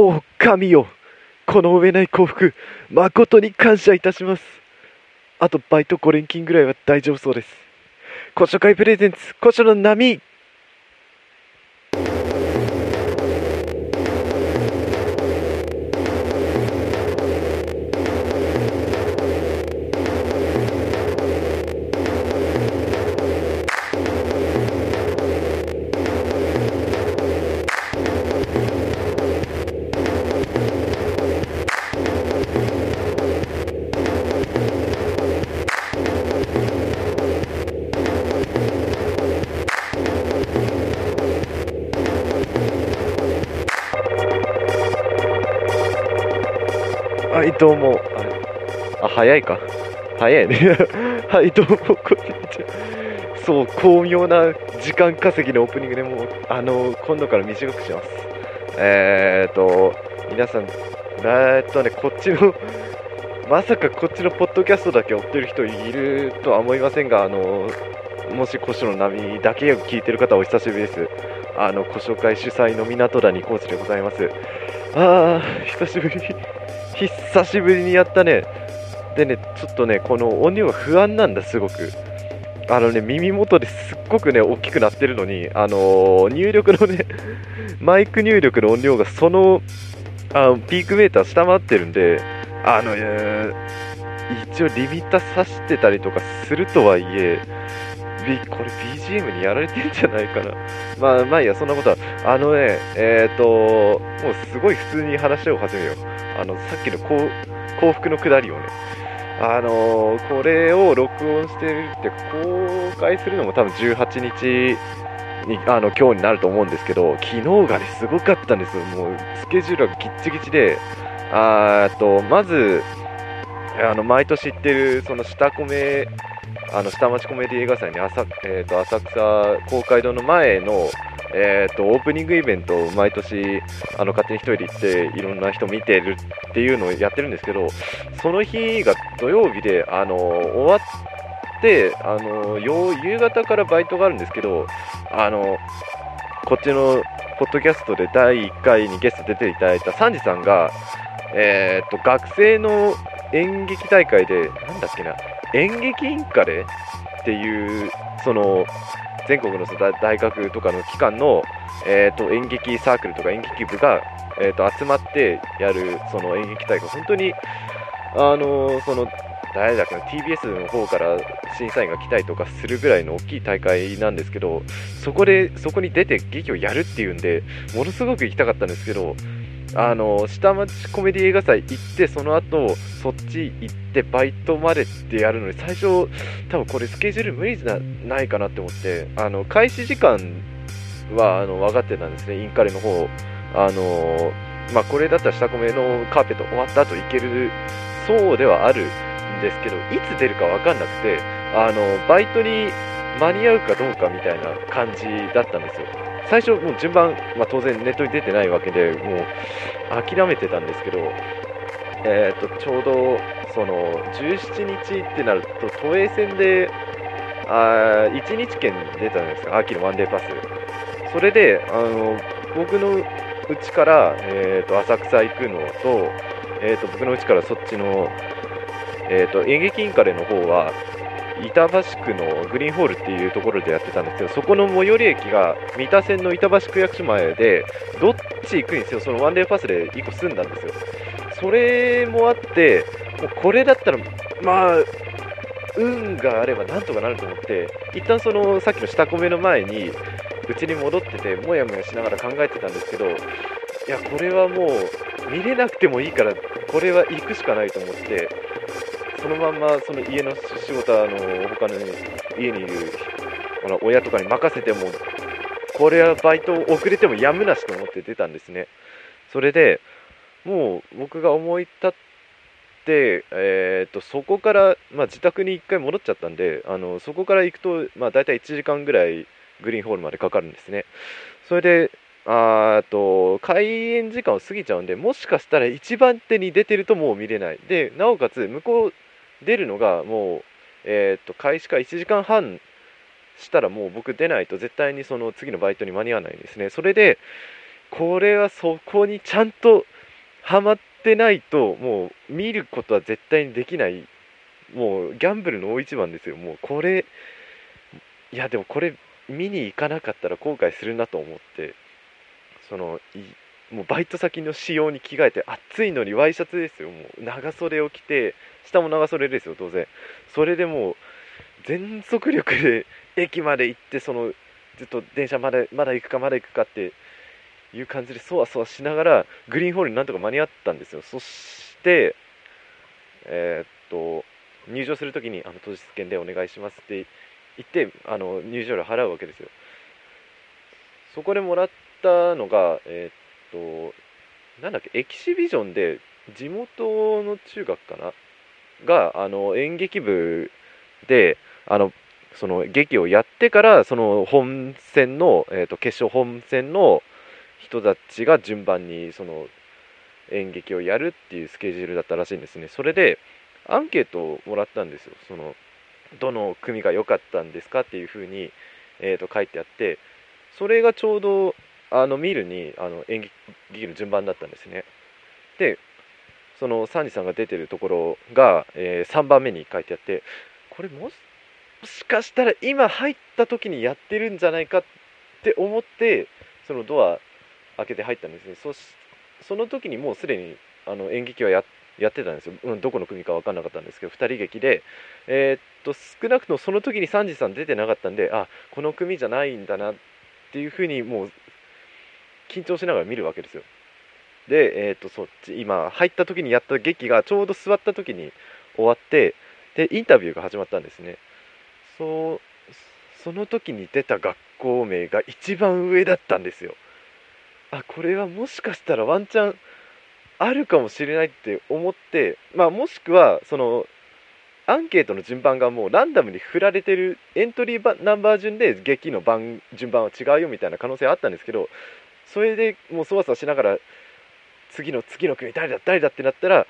おお神よ。この上ない幸福。誠に感謝いたします。あとバイト5連勤ぐらいは大丈夫そうです。古書会プレゼンツ古書の波。どうもああ早いか。早いね。はいどうもこんにちはそう巧妙な時間稼ぎのオープニングでもうあの今度から短くします。えー、っと皆さんえー、っとねこっちのまさかこっちのポッドキャストだけ追ってる人いるとは思いませんがあのもし古書の波だけを聞いてる方はお久しぶりです。あの古書会主催の港谷コーチでございます。ああ久しぶり。久しぶりにやったね。でねちょっとねこの音量が不安なんだすごく。あのね耳元ですっごくね大きくなってるのにあのー入力のね マイク入力の音量がそのあのピークメーター下回ってるんであの、えー一応リミッターさしてたりとかするとはいえこれ BGM にやられてるんじゃないかな。まあまあいいやそんなことは。あのねえっ、ともうすごい普通に話を始めよう。あのさっきの幸幸福のくだりをねあのーこれを録音してるって公開するのも多分18日にあの今日になると思うんですけど昨日がねすごかったんですよ。もうスケジュールがぎっちぎちであとまずあの毎年行ってるその下米あの下町コメディ映画祭に浅,、えー、と浅草公会堂の前の、えー、とオープニングイベントを毎年あの勝手に一人で行っていろんな人見てるっていうのをやってるんですけどその日が土曜日であの終わってあの夕方からバイトがあるんですけどあのこっちのポッドキャストで第1回にゲスト出ていただいたサンジさんが、えー、と学生の演劇大会でなんだっけな演劇インカレっていうその全国の大大学とかの機関の、えー、と演劇サークルとか演劇部が、えー、と集まってやるその演劇大会。本当にあのその誰だっけな TBS の方から審査員が来たりとかするぐらいの大きい大会なんですけどそこでそこに出て劇をやるっていうんでものすごく行きたかったんですけどあの下町コメディ映画祭行ってその後そっち行ってバイトまでってやるのに最初多分これスケジュール無理じゃないかなって思ってあの開始時間はあの分かってたんですねインカレの方。あのまあこれだったら下コメのカーペット終わった後行けるそうではあるんですけどいつ出るか分かんなくてあのバイトに間に合うかどうかみたいな感じだったんですよ。最初もう順番、まあ、当然ネットに出てないわけでもう諦めてたんですけど、えー、とちょうどその17日ってなると都営線であ1日券出たじゃないですか秋のワンデーパス。それであの僕の家から、えー、と浅草行くのと,、えー、と僕の家からそっちの、えー、と演劇インカレの方は板橋区のグリーンホールっていうところでやってたんですけどそこの最寄り駅が三田線の板橋区役所前でどっち行くにせよそのワンデーパスで1個済んだんですよ。それもあってもうこれだったらまあ運があればなんとかなると思って一旦そのさっきの下込めの前にうちに戻っててもやもやしながら考えてたんですけどいやこれはもう見れなくてもいいからこれは行くしかないと思ってそのまんまその家の仕事はあの他の家にいるあの親とかに任せてもこれはバイト遅れてもやむなしと思って出たんですね。それでもう僕が思い立って、えー、とそこから、まあ、自宅に1回戻っちゃったんであのそこから行くと、まあ、大体1時間ぐらいグリーンホールまでかかるんですね。それであと開演時間を過ぎちゃうんでもしかしたら一番手に出てるともう見れない。でなおかつ向こう出るのがもう、えー、と開始から1時間半したらもう僕出ないと絶対にその次のバイトに間に合わないんですね。それでこれはそこにちゃんとハマってないともう見ることは絶対にできない。もうギャンブルの大一番ですよ。もうこれいやでもこれ見に行かなかったら後悔するなと思ってそのもうバイト先の仕様に着替えて暑いのにワイシャツですよ。もう長袖を着て下も長袖ですよ当然。それでもう全速力で駅まで行ってそのずっと電車まだまだ行くかまだ行くかっていう感じでそわそわしながらグリーンホールになんとか間に合ったんですよ。そしてえー、っと入場するときにあの当日券でお願いしますって言ってあの入場料払うわけですよ。そこでもらったのがえー、っとなんだっけエキシビジョンで地元の中学かな？があの演劇部であのその劇をやってからその本戦の、えー、と決勝本戦の人たちが順番にその演劇をやるっていうスケジュールだったらしいんですね。それでアンケートをもらったんですよ。そのどの組が良かったんですかっていうふうに、えー、と書いてあってそれがちょうどあの見るにあの演劇の順番だったんですね。でそのサンジさんが出てるところが、えー、3番目に書いてあってこれもしかしたら今入った時にやってるんじゃないかって思ってそのドア開けて入ったんですね。そその時にもうすでにあの演劇はやってたんですよ、うん、どこの組か分かんなかったんですけど2人劇で、えー、っと少なくともその時にサンジさん出てなかったんであこの組じゃないんだなっていうふうにもう緊張しながら見るわけですよ。で、えー、っとそっち今入った時にやった劇がちょうど座った時に終わってでインタビューが始まったんですね。そうその時に出た学校名が一番上だったんですよ。あこれはもしかしたらワンチャンあるかもしれないって思ってまあもしくはそのアンケートの順番がもうランダムに振られてるエントリーナンバー順で劇の番順番は違うよみたいな可能性あったんですけどそれでもうそわそわしながら次の次の組誰だ誰だってなったら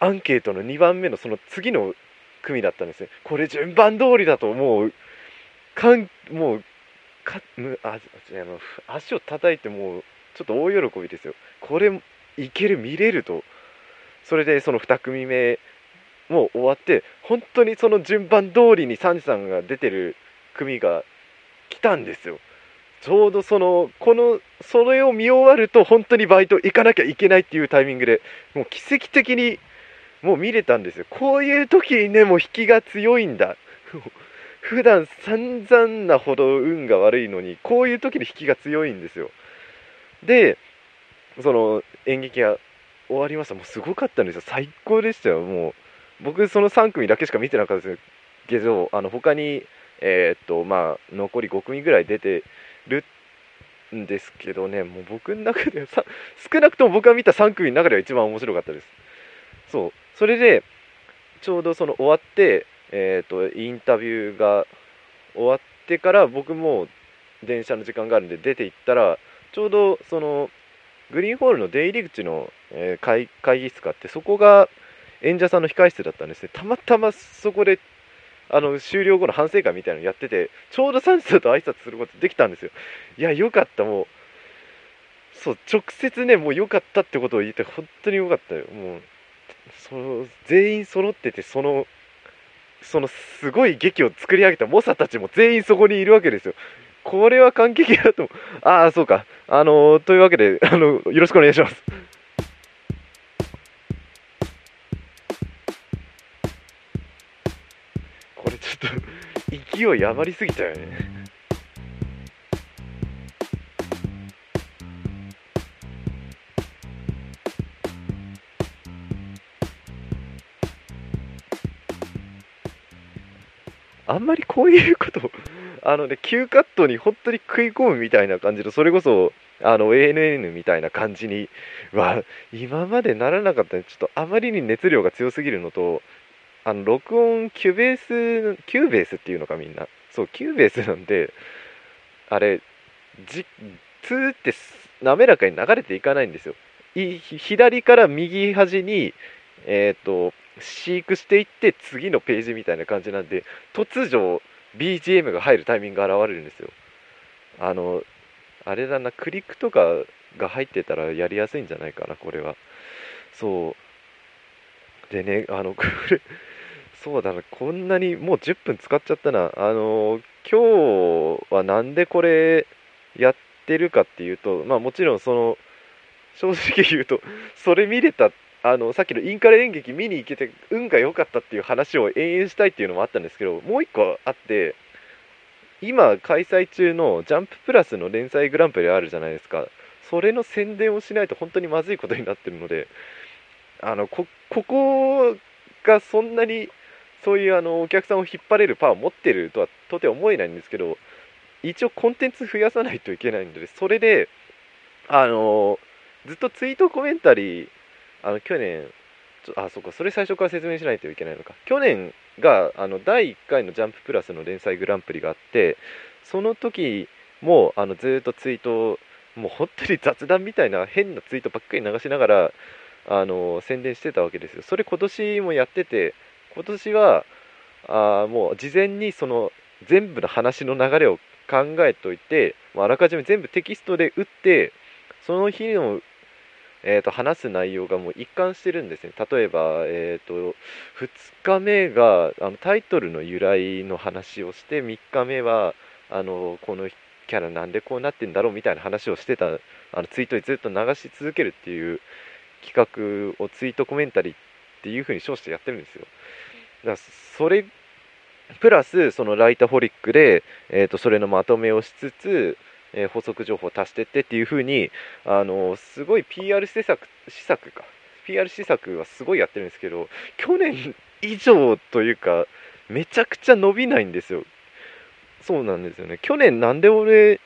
アンケートの2番目のその次の組だったんですねこれ順番通りだともうかんもうかああ足を叩いてもうちょっと大喜びですよ。これいける見れると。それでその2組目も終わって本当にその順番通りにサンジさんが出てる組が来たんですよ。ちょうどそのこのそれを見終わると本当にバイト行かなきゃいけないっていうタイミングでもう奇跡的にもう見れたんですよ。こういう時にねもう引きが強いんだ。普段散々なほど運が悪いのにこういう時に引きが強いんですよ。でその演劇が終わりました。もうすごかったんですよ。最高でしたよ。もう僕その3組だけしか見てなかったですけどあの他にえー、っとまあ残り5組ぐらい出てるんですけどねもう僕の中ではさ少なくとも僕が見た3組の中では一番面白かったです。そう。それでちょうどその終わってえーと、インタビューが終わってから僕も電車の時間があるんで出て行ったらちょうどそのグリーンホールの出入り口の、え、会会議室があってそこが演者さんの控室だったんですね。たまたまそこであの終了後の反省会みたいなのやっててちょうどサンジさんと挨拶することできたんですよいやよかったもうそう直接ねもう良かったってことを言って本当に良かったよもうその全員揃っててそのそのすごい劇を作り上げた猛者たちも全員そこにいるわけですよ。これは感激だとああ、そうか。あのー、というわけで、あのよろしくお願いします。勢い余りすぎたよね。あんまりこういうこと あのね、急カットに本当に食い込むみたいな感じの、それこそ、あの、ANN みたいな感じには、今までならなかった。ちょっとあまりに熱量が強すぎるのと、あの、録音、キュベース、キューベースっていうのかみんな。そう、キューベースなんで、あれ、じ、ツーって滑らかに流れていかないんですよ。い左から右端に、えっ、ー、と、シークしていって次のページみたいな感じなんで突如 BGM が入るタイミングが現れるんですよあのあれだなクリックとかが入ってたらやりやすいんじゃないかなこれはそうでねあのこれそうだなこんなにもう10分使っちゃったな。あの今日はなんでこれやってるかっていうとまあもちろんその正直言うとそれ見れたあのさっきのインカレ演劇見に行けて運が良かったっていう話を延々したいっていうのもあったんですけどもう一個あって今開催中のジャンププラスの連載グランプリあるじゃないですか。それの宣伝をしないと本当にまずいことになってるのであのここがそんなにそういうあのお客さんを引っ張れるパワーを持ってるとはとて思えないんですけど一応コンテンツ増やさないといけないのでそれであのずっとツイートコメンタリーあの去年あそうかそれ最初から説明しないといけないのか。去年があの第1回の「ジャンププラス」の連載グランプリがあってその時もあのずっとツイートもう本当に雑談みたいな変なツイートばっかり流しながらあの宣伝してたわけですよ。それ今年もやってて今年はあもう事前にその全部の話の流れを考えておいてあらかじめ全部テキストで打ってその日のえーと、話す内容がもう一貫してるんですね。例えば、えーと、2日目があのタイトルの由来の話をして3日目はあのこのキャラなんでこうなってんだろうみたいな話をしてたあのツイートにずっと流し続けるっていう企画をツイートコメンタリーっていう風に称してやってるんですよ。だそれプラスそのライタホリックで、えーとそれのまとめをしつつえー、補足情報を足してってっていう風にあのすごい PR 施策施策か。PR 施策はすごいやってるんですけど去年以上というかめちゃくちゃ伸びないんですよ。そうなんですよね。去年なんで俺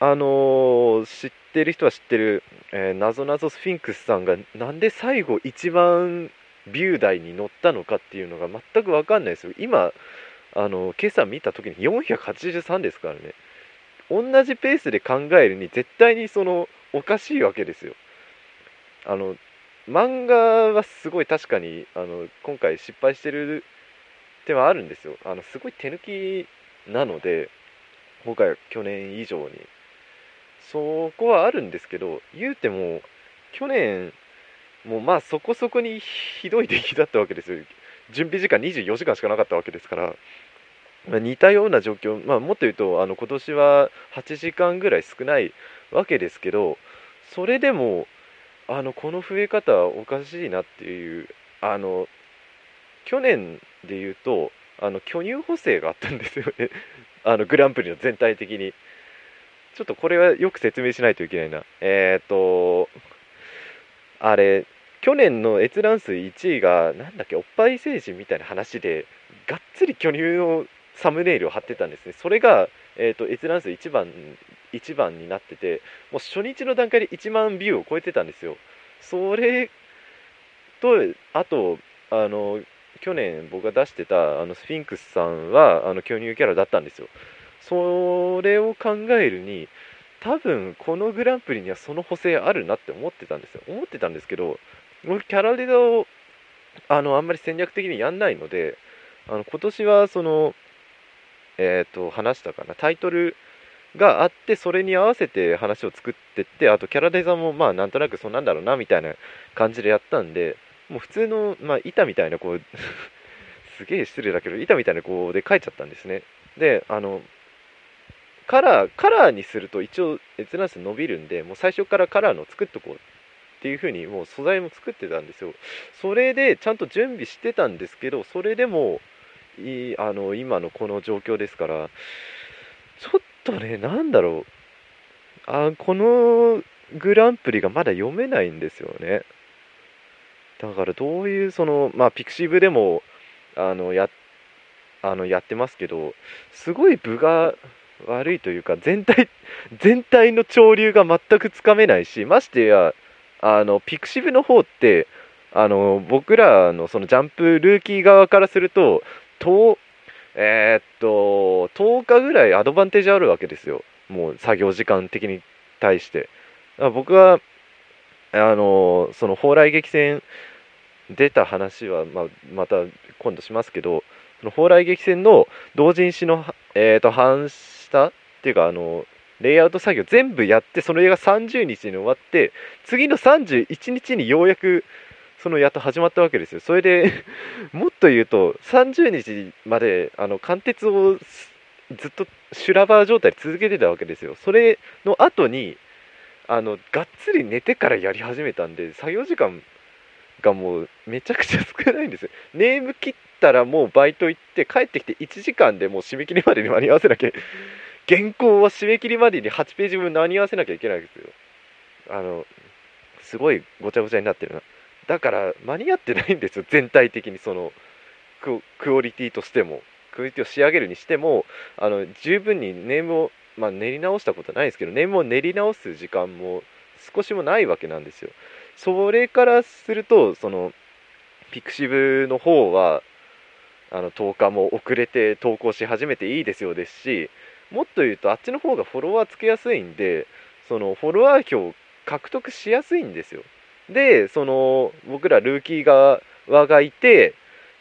あの、知ってる人は知ってる、え、なぞなぞスフィンクスさんがなんで最後一番ビュー台に乗ったのかっていうのが全く分かんないですよ今あの今朝見た時に483ですからね同じペースで考えるに絶対にそのおかしいわけですよ。あの漫画はすごい確かにあの今回失敗してる点はあるんですよ。あのすごい手抜きなので今回は去年以上にそこはあるんですけど言うても去年もうまあそこそこにひどい出来だったわけですよ。準備時間24時間しかなかったわけですから。ま似たような状況、まあ、もっと言うとあの今年は8時間ぐらい少ないわけですけどそれでもあのこの増え方はおかしいなっていうあの去年で言うとあの巨乳補正があったんですよね。あのグランプリの全体的に。ちょっとこれはよく説明しないといけないな。えっ、とあれ去年の閲覧数1位がなんだっけおっぱい成人みたいな話でがっつり巨乳のサムネイルを貼ってたんですね。それが、えーと、閲覧数1番 ,1 番になっててもう初日の段階で1万ビューを超えてたんですよ。それとあとあの去年僕が出してたあのスフィンクスさんはあの巨乳キャラだったんですよ。それを考えるに多分このグランプリにはその補正あるなって思ってたんですよ。思ってたんですけど僕キャラデザをあのあんまり戦略的にやんないのであの今年はそのえーと、話したかなタイトルがあってそれに合わせて話を作ってってあとキャラデザもまあなんとなくそんなんだろうなみたいな感じでやったんでもう普通の、まあ、板みたいなこう すげえ失礼だけど板みたいなこうで書いちゃったんですね。であのカラーカラーにすると一応閲覧数伸びるんでもう最初からカラーの作っとこうっていう風にもう素材も作ってたんですよ。それでちゃんと準備してたんですけどそれでもいあの今のこの状況ですからちょっとねなんだろう。あこのグランプリがまだ読めないんですよね。だからどういうそのまあピクシブでもあのやあのやってますけどすごい分が悪いというか全体 全体の潮流が全くつかめないしましてやあのピクシブの方ってあの僕らのそのジャンプルーキー側からするととえー、っと10日ぐらいアドバンテージあるわけですよ。もう作業時間的に対して。僕はあのその蓬莱劇戦出た話は、まあ、また今度しますけどその蓬莱劇戦の同人誌の、えー、と反した？っていうかあのレイアウト作業全部やってそれが30日に終わって次の31日にようやくそのやっと始まったわけですよ。それで もっと言うと30日まであの貫徹をずっと修羅場状態続けてたわけですよ。それの後にあのがっつり寝てからやり始めたんで作業時間がもうめちゃくちゃ少ないんですよ。ネーム切ったらもうバイト行って帰ってきて1時間でもう締め切りまでに間に合わせなきゃ原稿は締め切りまでに8ページ分間に合わせなきゃいけないんですよ。あのすごいごちゃごちゃになってるな。だから間に合ってないんですよ全体的にそのクオリティとしても。クオリティを仕上げるにしてもあの十分にネームを、まあ、練り直したことはないですけどネームを練り直す時間も少しもないわけなんですよ。それからするとそのピクシブの方はあの10日も遅れて投稿し始めていいですよですしもっと言うとあっちの方がフォロワーつけやすいんでそのフォロワー票獲得しやすいんですよ。でその僕らルーキー側がいて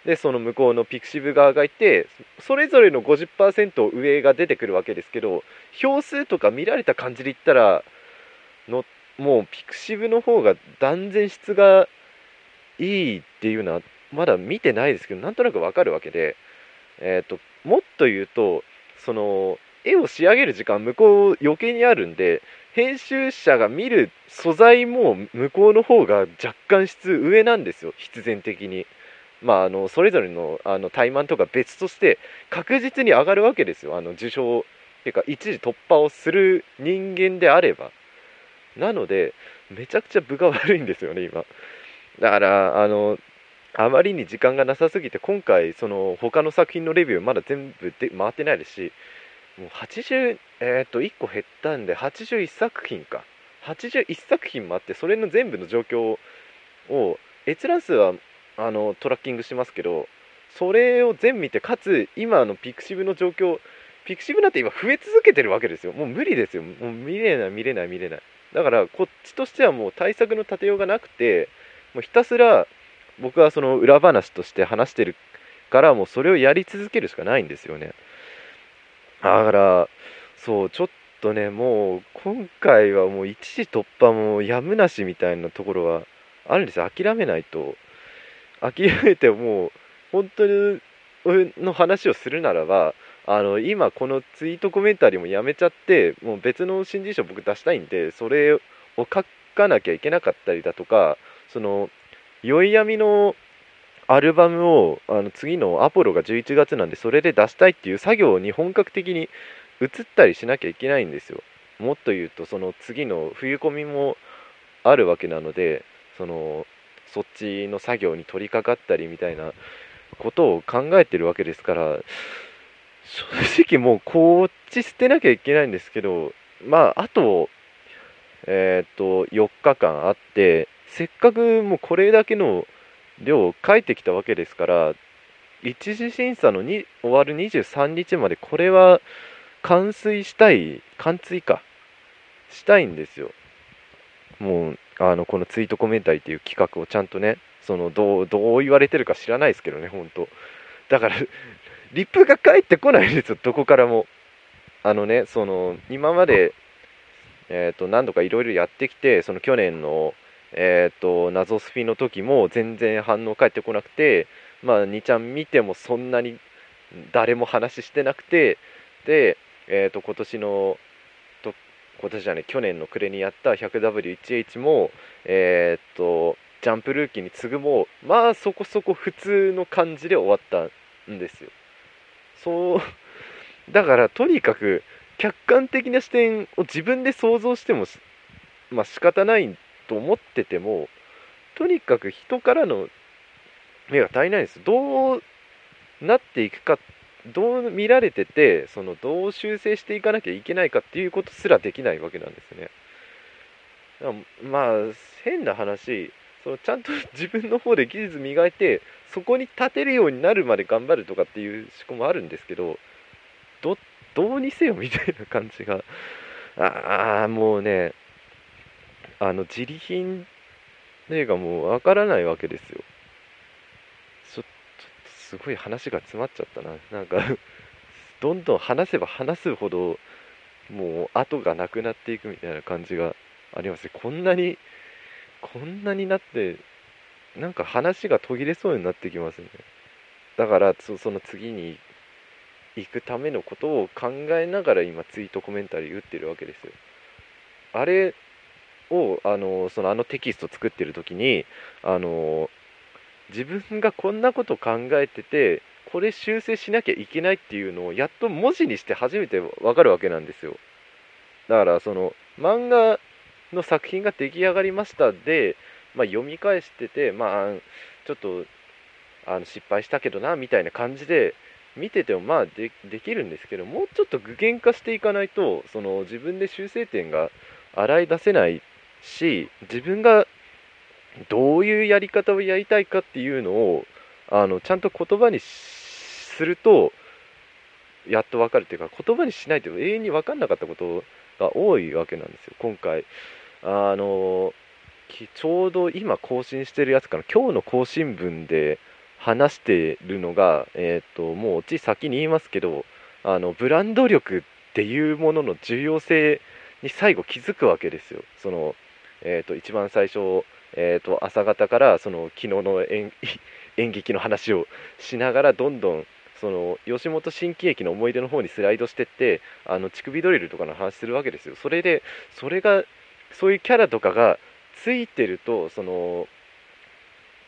でその向こうのピクシブ側がいてそれぞれの50%上が出てくるわけですけど票数とか見られた感じで言ったらのもうピクシブの方が断然質がいいっていうのはまだ見てないですけどなんとなくわかるわけで、えーと、もっと言うとその絵を仕上げる時間向こう余計にあるんで編集者が見る素材も向こうの方が若干質上なんですよ必然的に。まあ、あのそれぞれのあの怠慢とか別として確実に上がるわけですよ。あの受賞っていうか一時突破をする人間であれば。なのでめちゃくちゃ分が悪いんですよね今。だからあのあまりに時間がなさすぎて今回その他の作品のレビューまだ全部で回ってないですしもう80えっ、と1個減ったんで81作品か。81作品もあってそれの全部の状況を閲覧数はあのトラッキングしますけどそれを全見てかつ今のピクシブの状況ピクシブなんて今増え続けてるわけですよ。もう無理ですよ。もう見れない見れない見れない。だからこっちとしてはもう対策の立てようがなくてもうひたすら僕はその裏話として話してるからもうそれをやり続けるしかないんですよね。だからそうちょっとねもう今回はもう一時突破もやむなしみたいなところはあるんですよ。諦めないと。諦めてもう本当にの話をするならばあの今このツイートコメンタリーもやめちゃってもう別の新人賞僕出したいんでそれを書かなきゃいけなかったりだとかその宵闇のアルバムをあの次のアポロが11月なんでそれで出したいっていう作業に本格的に移ったりしなきゃいけないんですよ。もっと言うとその次の冬コミもあるわけなのでそのそっちの作業に取り掛かったりみたいなことを考えてるわけですから正直もうこっち捨てなきゃいけないんですけどまああとえっ、と4日間あってせっかくもうこれだけの量を書いてきたわけですから一次審査のに終わる23日までこれは完遂したい完遂かしたいんですよ。もうあのこのツイートコメンタリーっていう企画をちゃんとねそのどうどう言われてるか知らないですけどね本当。だからリップが返ってこないですよどこからも。あのねその今までえーと、何度かいろいろやってきてその去年のえーと、謎スピの時も全然反応返ってこなくて、まあ、2ちゃん見てもそんなに誰も話してなくてで、えーと、今年のと今年じゃない去年の暮れにやった 100W1H も、えー、とジャンプルーキーに次ぐもまあそこそこ普通の感じで終わったんですよ。そうだからとにかく客観的な視点を自分で想像してもまあ仕方ないと思っててもとにかく人からの目が足りないんです。どうなっていくかどう見られててそのどう修正していかなきゃいけないかっていうことすらできないわけなんですね。まあ変な話そのちゃんと 自分の方で技術磨いてそこに立てるようになるまで頑張るとかっていう思考もあるんですけどどどうにせよみたいな感じが。ああもうねあの自利品例がもうわからないわけですよ。ちょっとすごい話が詰まっちゃったな。なんか どんどん話せば話すほどもう後がなくなっていくみたいな感じがあります。ねこんなにこんなになってなんか話が途切れそうになってきますね。だからその次に行くためのことを考えながら今ツイートコメンタリー打ってるわけですよ。あれをあのそのあのテキスト作ってる時にあの自分がこんなこと考えててこれ修正しなきゃいけないっていうのをやっと文字にして初めてわかるわけなんですよ。だからその漫画の作品が出来上がりましたで、まあ、読み返しててまあちょっとあの失敗したけどなみたいな感じで見ててもまあでできるんですけどもうちょっと具現化していかないとその自分で修正点が洗い出せないし自分がどういうやり方をやりたいかっていうのをあのちゃんと言葉にするとやっと分かるっていうか言葉にしないと永遠に分かんなかったことが多いわけなんですよ今回あのちょうど今更新してるやつかな今日の更新文で話してるのが、えーと、もうち先に言いますけどあのブランド力っていうものの重要性に最後気づくわけですよ。そのえーと、一番最初、えーと、朝方からその昨日の演 演劇の話をしながらどんどんその吉本新喜劇の思い出の方にスライドしてってあの乳首ドリルとかの話するわけですよ。それでそれがそういうキャラとかがついてるとその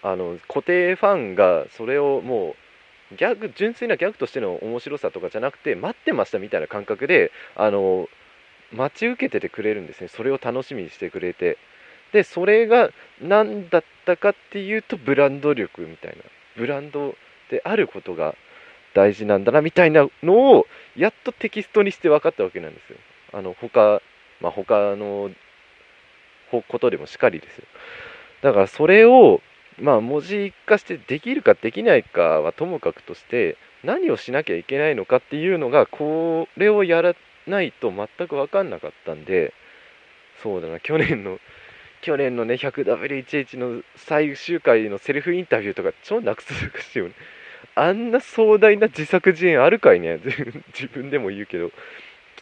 あの固定ファンがそれをもうギャグ純粋なギャグとしての面白さとかじゃなくて待ってましたみたいな感覚であの待ち受けててくれるんですねそれを楽しみにしてくれてでそれが何だったかっていうとブランド力みたいな。ブランドであることが大事なんだなみたいなのをやっとテキストにして分かったわけなんですよ。あの他まあ他のことでもしかりですよ。だからそれをまあ文字化してできるかできないかはともかくとして何をしなきゃいけないのかっていうのがこれをやらないと全く分かんなかったんでそうだな去年の去年のね 100W1H の最終回のセルフインタビューとか超なくすしいよね。あんな壮大な自作自演あるかいね。自分でも言うけど。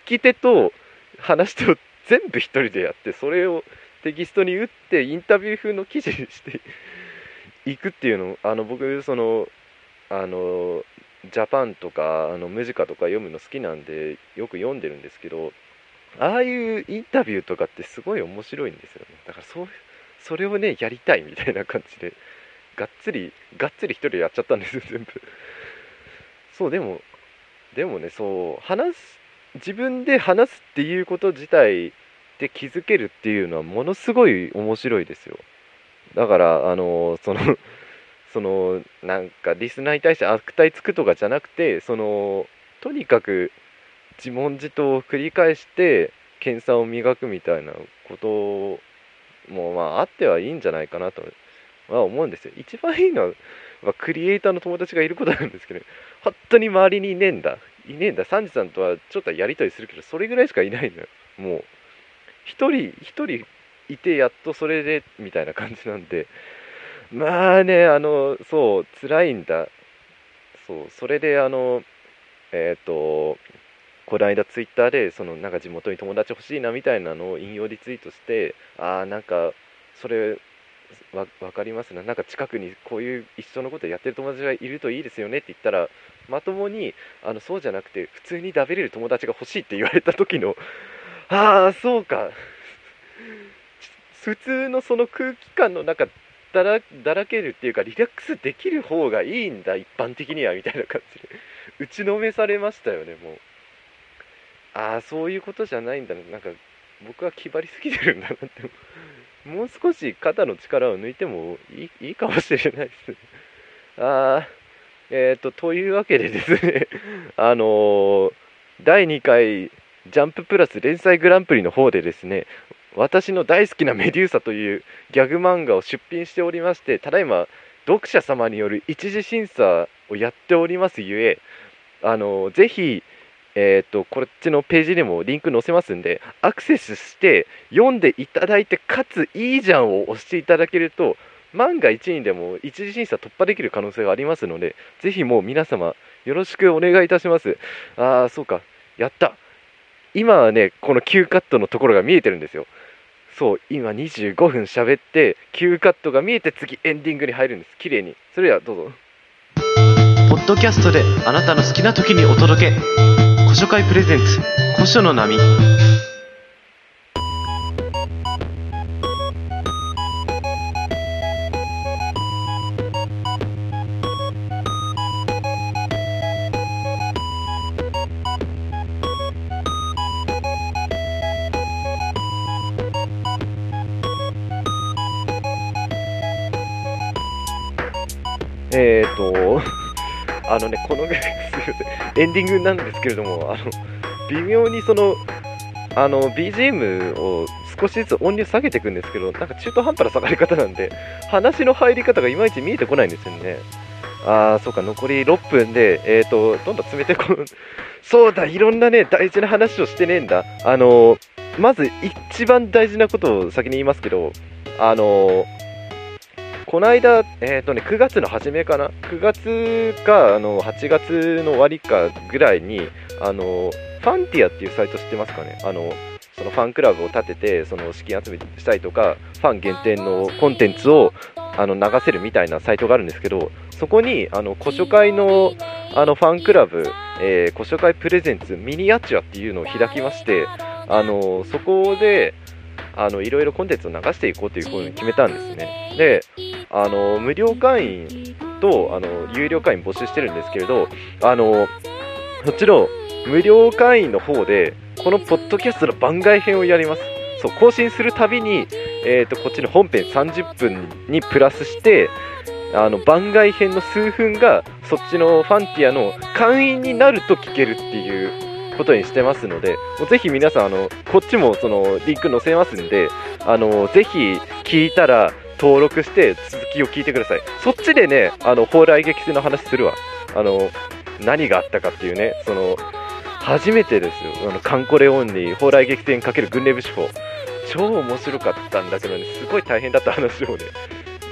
聞き手と話し手を全部一人でやってそれをテキストに打ってインタビュー風の記事にしていくっていうの。あの僕そのあのジャパンとかあのムジカとか読むの好きなんでよく読んでるんですけどああいうインタビューとかってすごい面白いんですよね。だからそうそれをねやりたいみたいな感じでがっつりがっつり一人でやっちゃったんですよ全部。そうでもでもねそう話す自分で話すっていうこと自体で気づけるっていうのはものすごい面白いですよ。だからあのその そのなんかリスナーに対して悪態つくとかじゃなくてそのとにかく自問自答を繰り返して検査を磨くみたいなこともまああってはいいんじゃないかなとは思うんですよ。一番いいのは、クリエイターの友達がいることなんですけど本当に周りにいねえんだ。いねえんだ。サンジさんとはちょっとやり取りするけどそれぐらいしかいないのよ。もう一人一人いてやっとそれでみたいな感じなんで。まあねあのそう辛いんだ。そうそれであのえっ、ー、とこの間ツイッターでそのなんか地元に友達欲しいなみたいなのを引用リツイートしてああなんかそれわ分かりますな。なんか近くにこういう一緒のことやってる友達がいるといいですよねって言ったらまともにあのそうじゃなくて普通に食べれる友達が欲しいって言われた時の ああそうか。普通のその空気感の中だらだらけるっていうかリラックスできる方がいいんだ一般的にはみたいな感じで。打ちのめされましたよねもう。ああそういうことじゃないんだななんか僕は気張りすぎてるんだなって。もう少し肩の力を抜いてもいいいいかもしれないです。ああえっ、ー、とというわけでですね あのー、第2回ジャンププラス連載グランプリの方でですね私の大好きなメデューサというギャグ漫画を出品しておりましてただいま読者様による一次審査をやっておりますゆえあのぜひえーと、こっちのページにもリンク載せますんでアクセスして読んでいただいてかついいじゃんを押していただけると万が一にでも一次審査突破できる可能性がありますのでぜひもう皆様よろしくお願いいたします。ああそうか。やった。今はねこの急カットのところが見えてるんですよ。そう今25分喋って急カットが見えて次エンディングに入るんです。綺麗に。それではどうぞ。ポッドキャストであなたの好きな時にお届け。古書会プレゼンツ古書の波。えーと、あのね、このぐらいす、エンディングなんですけれども、あの、微妙にその、あの、BGM を少しずつ音量下げていくんですけど、なんか中途半端な下がり方なんで、話の入り方がいまいち見えてこないんですよね。あー、そうか、残り6分で、えーと、どんどん詰めてこそうだ、いろんなね、大事な話をしてねえんだ。あのまず一番大事なことを先に言いますけど、あのこの間、えーとね、9月の初めかな、9月かあの8月の終わりかぐらいに、あのファンティアっていうサイト知ってますかね？あのそのファンクラブを立ててその資金集めしたりとかファン限定のコンテンツをあの流せるみたいなサイトがあるんですけどそこにあの古書会のあのファンクラブ、えー、古書会プレゼンツミニアチュアっていうのを開きましてあのそこであのいろいろコンテンツを流していこうというふうに決めたんですね。であの無料会員とあの有料会員募集してるんですけれどあのそっちの無料会員の方でこのポッドキャストの番外編をやりますそう更新するたびに、えーと、こっちの本編30分にプラスしてあの番外編の数分がそっちのファンティアの会員になると聞けるっていうことにしてますのでもうぜひ皆さんあのこっちもそのリンク載せますんであのぜひ聞いたら登録して続きを聞いてください。そっちでねあの蓬莱劇戦の話するわ。あの何があったかっていうねその初めてですよ。あのカンコレオンに蓬莱劇戦×軍令部司法超面白かったんだけどねすごい大変だった話をね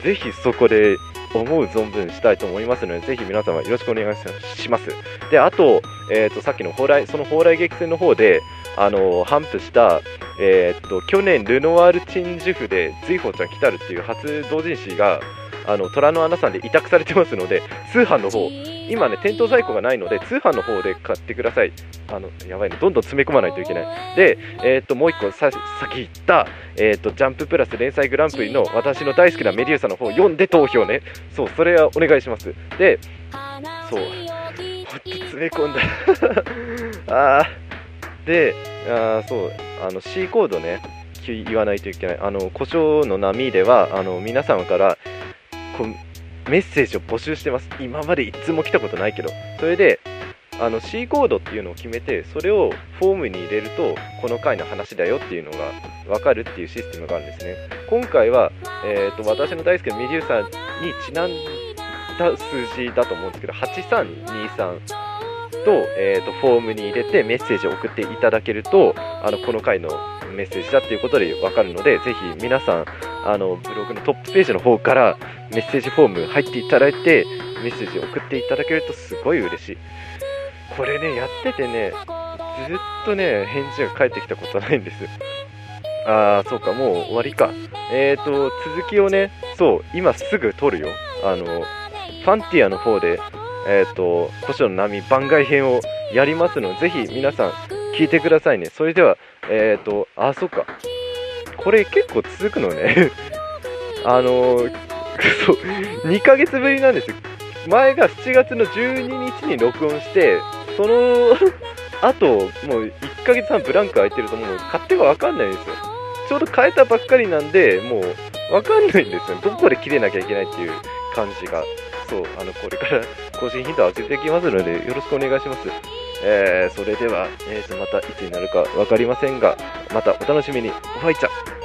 ぜひそこで思う存分したいと思いますので、ぜひ皆様よろしくお願いします。で、あと、えーと、さっきの蓬莱、その蓬莱激戦の方で、あの頒布した、えーと、去年ルノワールチンジュフで随宝ちゃん来たるっていう初同人誌があの虎の穴さんで委託されてますので通販の方今ね店頭在庫がないので通販の方で買ってください。あのやばいねどんどん詰め込まないといけない。で、えー、ともう1個さ先言った、えーと、ジャンププラス連載グランプリの私の大好きなメデューサの方読んで投票ね。そうそれはお願いします。でそう詰め込んだ。あー。であそうあの C コードね言わないといけない。あの故障の波ではあの皆様からこうメッセージを募集してます。今までいつも来たことないけど。それであの C コードっていうのを決めてそれをフォームに入れるとこの回の話だよっていうのが分かるっていうシステムがあるんですね。今回は、えーと、私の大好きなメデューサにちなんだ数字だと思うんですけど8323と,、えーと、フォームに入れてメッセージを送っていただけるとあのこの回のメッセージだっていうことで分かるのでぜひ皆さんあのブログのトップページの方からメッセージフォーム入っていただいてメッセージを送っていただけるとすごい嬉しい。これねやっててねずっとね返事が返ってきたことないんです。ああそうかもう終わりか。えーと続きをねそう今すぐ撮るよ。あのファンティアの方でえっ、ー、と星野の波番外編をやりますのでぜひ皆さん聞いてくださいねそれではえっ、ー、とあそうかこれ結構続くのね あのー、そう、2ヶ月ぶりなんですよ前が7月の12日に録音して、その あと、もう1ヶ月半ブランク空いてるともう勝手がわかんないんですよ。ちょうど変えたばっかりなんで、もうわかんないんですよ。どこで切れなきゃいけないっていう感じが。そう、あの、これから更新頻度を上げていきますので、よろしくお願いします。えー、それでは、えーと、またいつになるか分かりませんが、またお楽しみに。おはいちゃん。